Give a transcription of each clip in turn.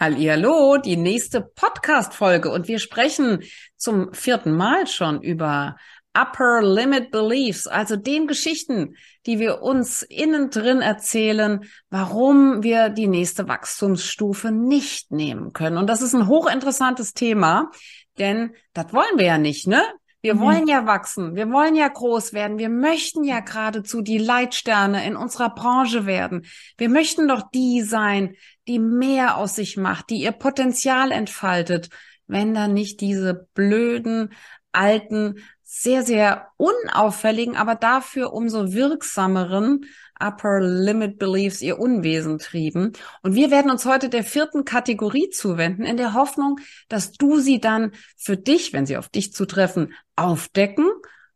Hallihallo, die nächste Podcast-Folge und wir sprechen zum vierten Mal schon über Upper Limit Beliefs, also den Geschichten, die wir uns innen drin erzählen, warum wir die nächste Wachstumsstufe nicht nehmen können. Und das ist ein hochinteressantes Thema, denn das wollen wir ja nicht, ne? Wir mhm. wollen ja wachsen, wir wollen ja groß werden, wir möchten ja geradezu die Leitsterne in unserer Branche werden. Wir möchten doch die sein, die mehr aus sich macht, die ihr Potenzial entfaltet, wenn da nicht diese blöden, alten, sehr, sehr unauffälligen, aber dafür umso wirksameren Upper Limit Beliefs ihr Unwesen trieben. Und wir werden uns heute der vierten Kategorie zuwenden, in der Hoffnung, dass du sie dann für dich, wenn sie auf dich zutreffen, aufdecken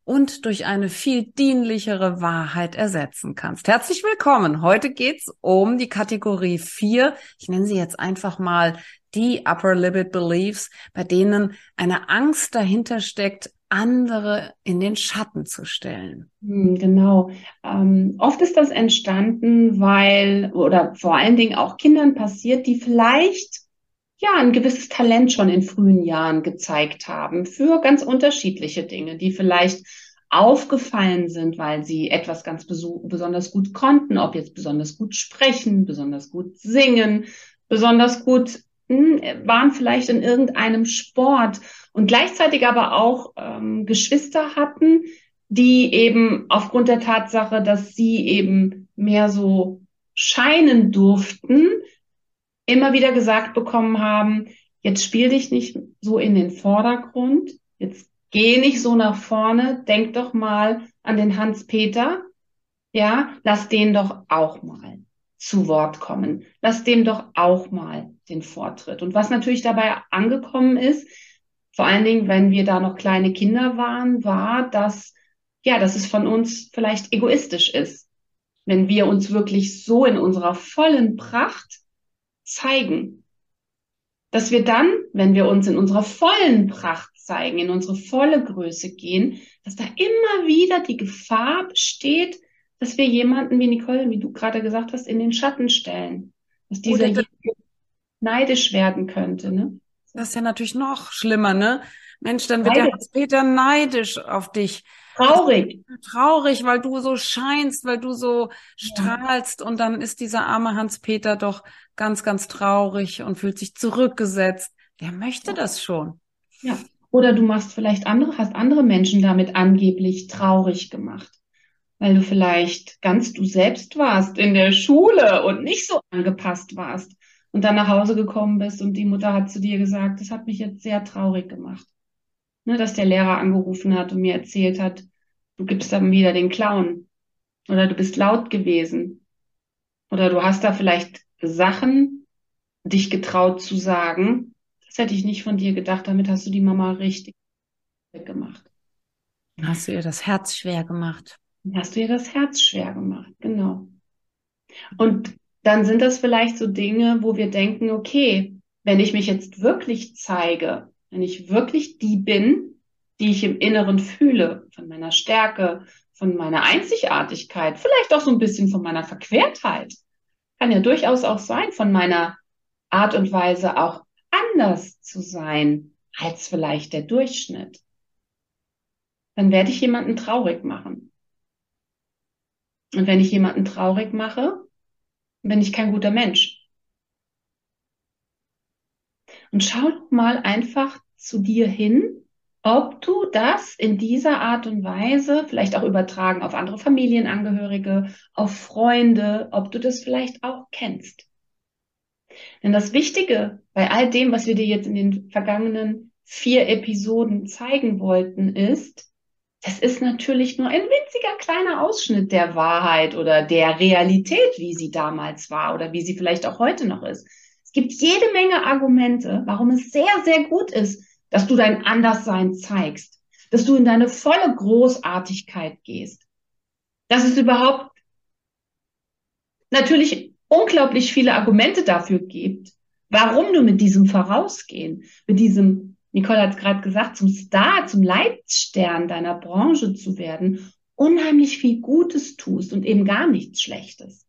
und durch eine viel dienlichere Wahrheit ersetzen kannst. Herzlich willkommen. Heute geht's um die Kategorie 4. Ich nenne sie jetzt einfach mal die Upper Limit Beliefs, bei denen eine Angst dahinter steckt, andere in den Schatten zu stellen. Hm, genau. Ähm, oft ist das entstanden, weil oder vor allen Dingen auch Kindern passiert, die vielleicht ja ein gewisses Talent schon in frühen Jahren gezeigt haben für ganz unterschiedliche Dinge, die vielleicht aufgefallen sind, weil sie etwas ganz besonders gut konnten, ob jetzt besonders gut sprechen, besonders gut singen, besonders gut hm, waren vielleicht in irgendeinem Sport und gleichzeitig aber auch ähm, Geschwister hatten, die eben aufgrund der Tatsache, dass sie eben mehr so scheinen durften, immer wieder gesagt bekommen haben, jetzt spiel dich nicht so in den Vordergrund, jetzt geh nicht so nach vorne, denk doch mal an den Hans-Peter, ja, lass den doch auch mal zu Wort kommen, lass dem doch auch mal den Vortritt. Und was natürlich dabei angekommen ist, vor allen Dingen, wenn wir da noch kleine Kinder waren, war, dass, ja, dass es von uns vielleicht egoistisch ist, wenn wir uns wirklich so in unserer vollen Pracht zeigen. Dass wir dann, wenn wir uns in unserer vollen Pracht zeigen, in unsere volle Größe gehen, dass da immer wieder die Gefahr besteht, dass wir jemanden wie Nicole, wie du gerade gesagt hast, in den Schatten stellen. Dass dieser neidisch werden könnte, ne? Das ist ja natürlich noch schlimmer, ne? Mensch, dann wird neidisch. der Peter neidisch auf dich. Traurig. Traurig, weil du so scheinst, weil du so strahlst und dann ist dieser arme Hans-Peter doch ganz, ganz traurig und fühlt sich zurückgesetzt. Der möchte das schon. Ja. Oder du machst vielleicht andere, hast andere Menschen damit angeblich traurig gemacht, weil du vielleicht ganz du selbst warst in der Schule und nicht so angepasst warst und dann nach Hause gekommen bist und die Mutter hat zu dir gesagt, das hat mich jetzt sehr traurig gemacht. Ne, dass der Lehrer angerufen hat und mir erzählt hat, du gibst dann wieder den Clown oder du bist laut gewesen oder du hast da vielleicht Sachen dich getraut zu sagen. Das hätte ich nicht von dir gedacht, damit hast du die Mama richtig gemacht. Hast du ihr das Herz schwer gemacht? Hast du ihr das Herz schwer gemacht, genau. Und dann sind das vielleicht so Dinge, wo wir denken, okay, wenn ich mich jetzt wirklich zeige, wenn ich wirklich die bin, die ich im Inneren fühle, von meiner Stärke, von meiner Einzigartigkeit, vielleicht auch so ein bisschen von meiner Verquertheit, kann ja durchaus auch sein, von meiner Art und Weise auch anders zu sein als vielleicht der Durchschnitt, dann werde ich jemanden traurig machen. Und wenn ich jemanden traurig mache, bin ich kein guter Mensch. Und schau mal einfach zu dir hin, ob du das in dieser Art und Weise, vielleicht auch übertragen auf andere Familienangehörige, auf Freunde, ob du das vielleicht auch kennst. Denn das Wichtige bei all dem, was wir dir jetzt in den vergangenen vier Episoden zeigen wollten, ist, das ist natürlich nur ein winziger kleiner Ausschnitt der Wahrheit oder der Realität, wie sie damals war oder wie sie vielleicht auch heute noch ist. Es gibt jede Menge Argumente, warum es sehr, sehr gut ist, dass du dein Anderssein zeigst, dass du in deine volle Großartigkeit gehst, dass es überhaupt natürlich unglaublich viele Argumente dafür gibt, warum du mit diesem Vorausgehen, mit diesem Nicole hat es gerade gesagt, zum Star, zum Leitstern deiner Branche zu werden, unheimlich viel Gutes tust und eben gar nichts Schlechtes.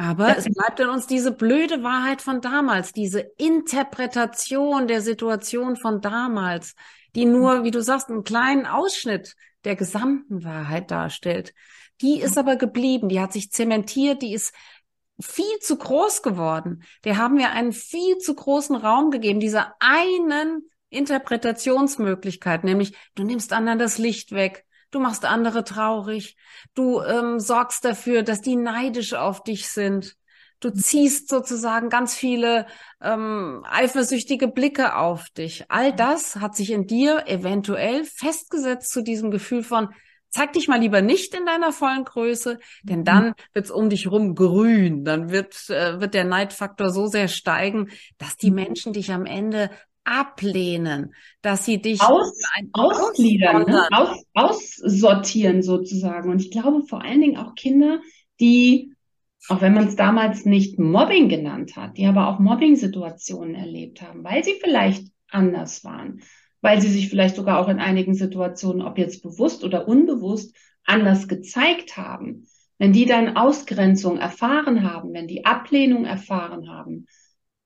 Aber es bleibt in uns diese blöde Wahrheit von damals, diese Interpretation der Situation von damals, die nur, wie du sagst, einen kleinen Ausschnitt der gesamten Wahrheit darstellt. Die ist aber geblieben, die hat sich zementiert, die ist viel zu groß geworden. Der haben wir einen viel zu großen Raum gegeben, dieser einen Interpretationsmöglichkeit, nämlich du nimmst anderen das Licht weg, du machst andere traurig, du ähm, sorgst dafür, dass die neidisch auf dich sind. Du ziehst sozusagen ganz viele ähm, eifersüchtige Blicke auf dich. All das hat sich in dir eventuell festgesetzt zu diesem Gefühl von, zeig dich mal lieber nicht in deiner vollen Größe, denn dann wird's um dich rum grün. Dann wird, äh, wird der Neidfaktor so sehr steigen, dass die Menschen dich am Ende ablehnen, dass sie dich aus, ausgliedern, ne? aus, aussortieren sozusagen. Und ich glaube vor allen Dingen auch Kinder, die, auch wenn man es damals nicht Mobbing genannt hat, die aber auch Mobbing-Situationen erlebt haben, weil sie vielleicht anders waren, weil sie sich vielleicht sogar auch in einigen Situationen, ob jetzt bewusst oder unbewusst, anders gezeigt haben. Wenn die dann Ausgrenzung erfahren haben, wenn die Ablehnung erfahren haben,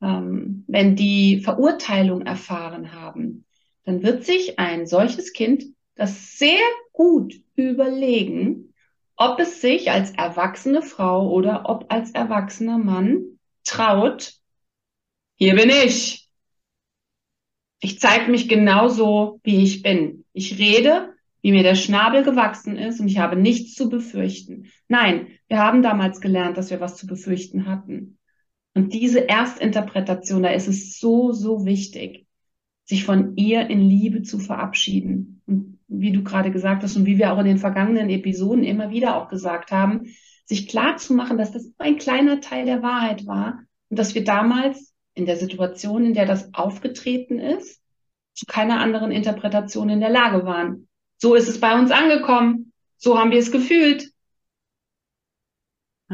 ähm, wenn die Verurteilung erfahren haben, dann wird sich ein solches Kind das sehr gut überlegen, ob es sich als erwachsene Frau oder ob als erwachsener Mann traut, hier bin ich. Ich zeige mich genauso, wie ich bin. Ich rede, wie mir der Schnabel gewachsen ist und ich habe nichts zu befürchten. Nein, wir haben damals gelernt, dass wir was zu befürchten hatten. Und diese Erstinterpretation, da ist es so, so wichtig, sich von ihr in Liebe zu verabschieden. Und wie du gerade gesagt hast und wie wir auch in den vergangenen Episoden immer wieder auch gesagt haben, sich klar zu machen, dass das ein kleiner Teil der Wahrheit war und dass wir damals in der Situation, in der das aufgetreten ist, zu keiner anderen Interpretation in der Lage waren. So ist es bei uns angekommen. So haben wir es gefühlt.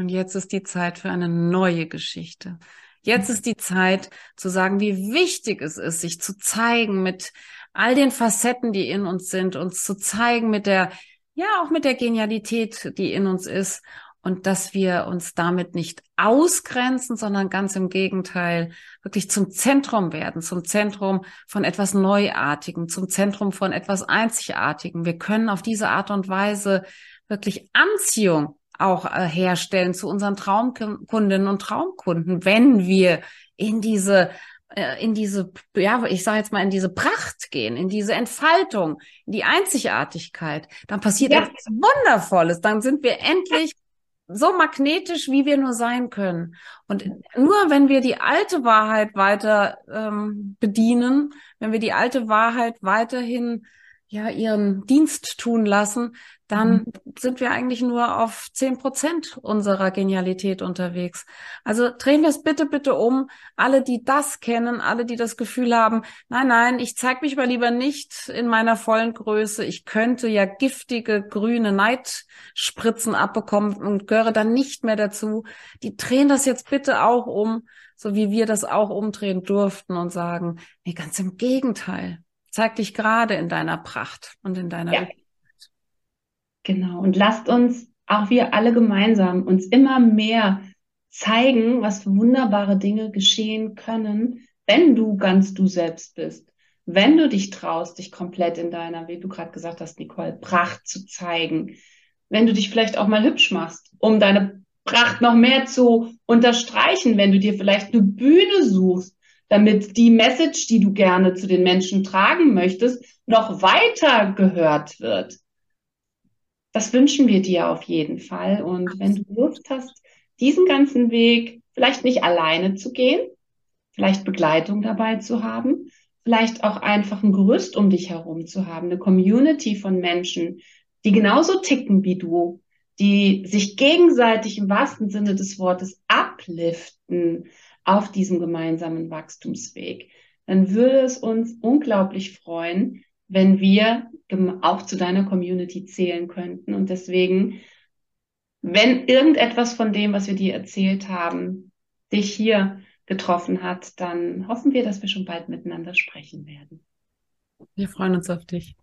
Und jetzt ist die Zeit für eine neue Geschichte. Jetzt ist die Zeit zu sagen, wie wichtig es ist, sich zu zeigen mit all den Facetten, die in uns sind, uns zu zeigen mit der, ja, auch mit der Genialität, die in uns ist und dass wir uns damit nicht ausgrenzen, sondern ganz im Gegenteil wirklich zum Zentrum werden, zum Zentrum von etwas Neuartigem, zum Zentrum von etwas Einzigartigem. Wir können auf diese Art und Weise wirklich Anziehung auch äh, herstellen zu unseren Traumkundinnen und Traumkunden, wenn wir in diese äh, in diese, ja, ich sage jetzt mal, in diese Pracht gehen, in diese Entfaltung, in die Einzigartigkeit, dann passiert ja. etwas Wundervolles. Dann sind wir endlich so magnetisch, wie wir nur sein können. Und nur wenn wir die alte Wahrheit weiter ähm, bedienen, wenn wir die alte Wahrheit weiterhin ja ihren Dienst tun lassen, dann mhm. sind wir eigentlich nur auf zehn Prozent unserer Genialität unterwegs. Also drehen wir es bitte, bitte um. Alle, die das kennen, alle, die das Gefühl haben, nein, nein, ich zeige mich mal lieber nicht in meiner vollen Größe. Ich könnte ja giftige grüne Neidspritzen abbekommen und gehöre dann nicht mehr dazu. Die drehen das jetzt bitte auch um, so wie wir das auch umdrehen durften und sagen, nee, ganz im Gegenteil. Zeig dich gerade in deiner Pracht und in deiner ja. Genau. Und lasst uns auch wir alle gemeinsam uns immer mehr zeigen, was für wunderbare Dinge geschehen können, wenn du ganz du selbst bist. Wenn du dich traust, dich komplett in deiner, wie du gerade gesagt hast, Nicole, Pracht zu zeigen. Wenn du dich vielleicht auch mal hübsch machst, um deine Pracht noch mehr zu unterstreichen, wenn du dir vielleicht eine Bühne suchst, damit die Message, die du gerne zu den Menschen tragen möchtest, noch weiter gehört wird. Das wünschen wir dir auf jeden Fall. Und wenn du Lust hast, diesen ganzen Weg vielleicht nicht alleine zu gehen, vielleicht Begleitung dabei zu haben, vielleicht auch einfach ein Gerüst um dich herum zu haben, eine Community von Menschen, die genauso ticken wie du, die sich gegenseitig im wahrsten Sinne des Wortes abliften auf diesem gemeinsamen Wachstumsweg, dann würde es uns unglaublich freuen, wenn wir auch zu deiner Community zählen könnten. Und deswegen, wenn irgendetwas von dem, was wir dir erzählt haben, dich hier getroffen hat, dann hoffen wir, dass wir schon bald miteinander sprechen werden. Wir freuen uns auf dich.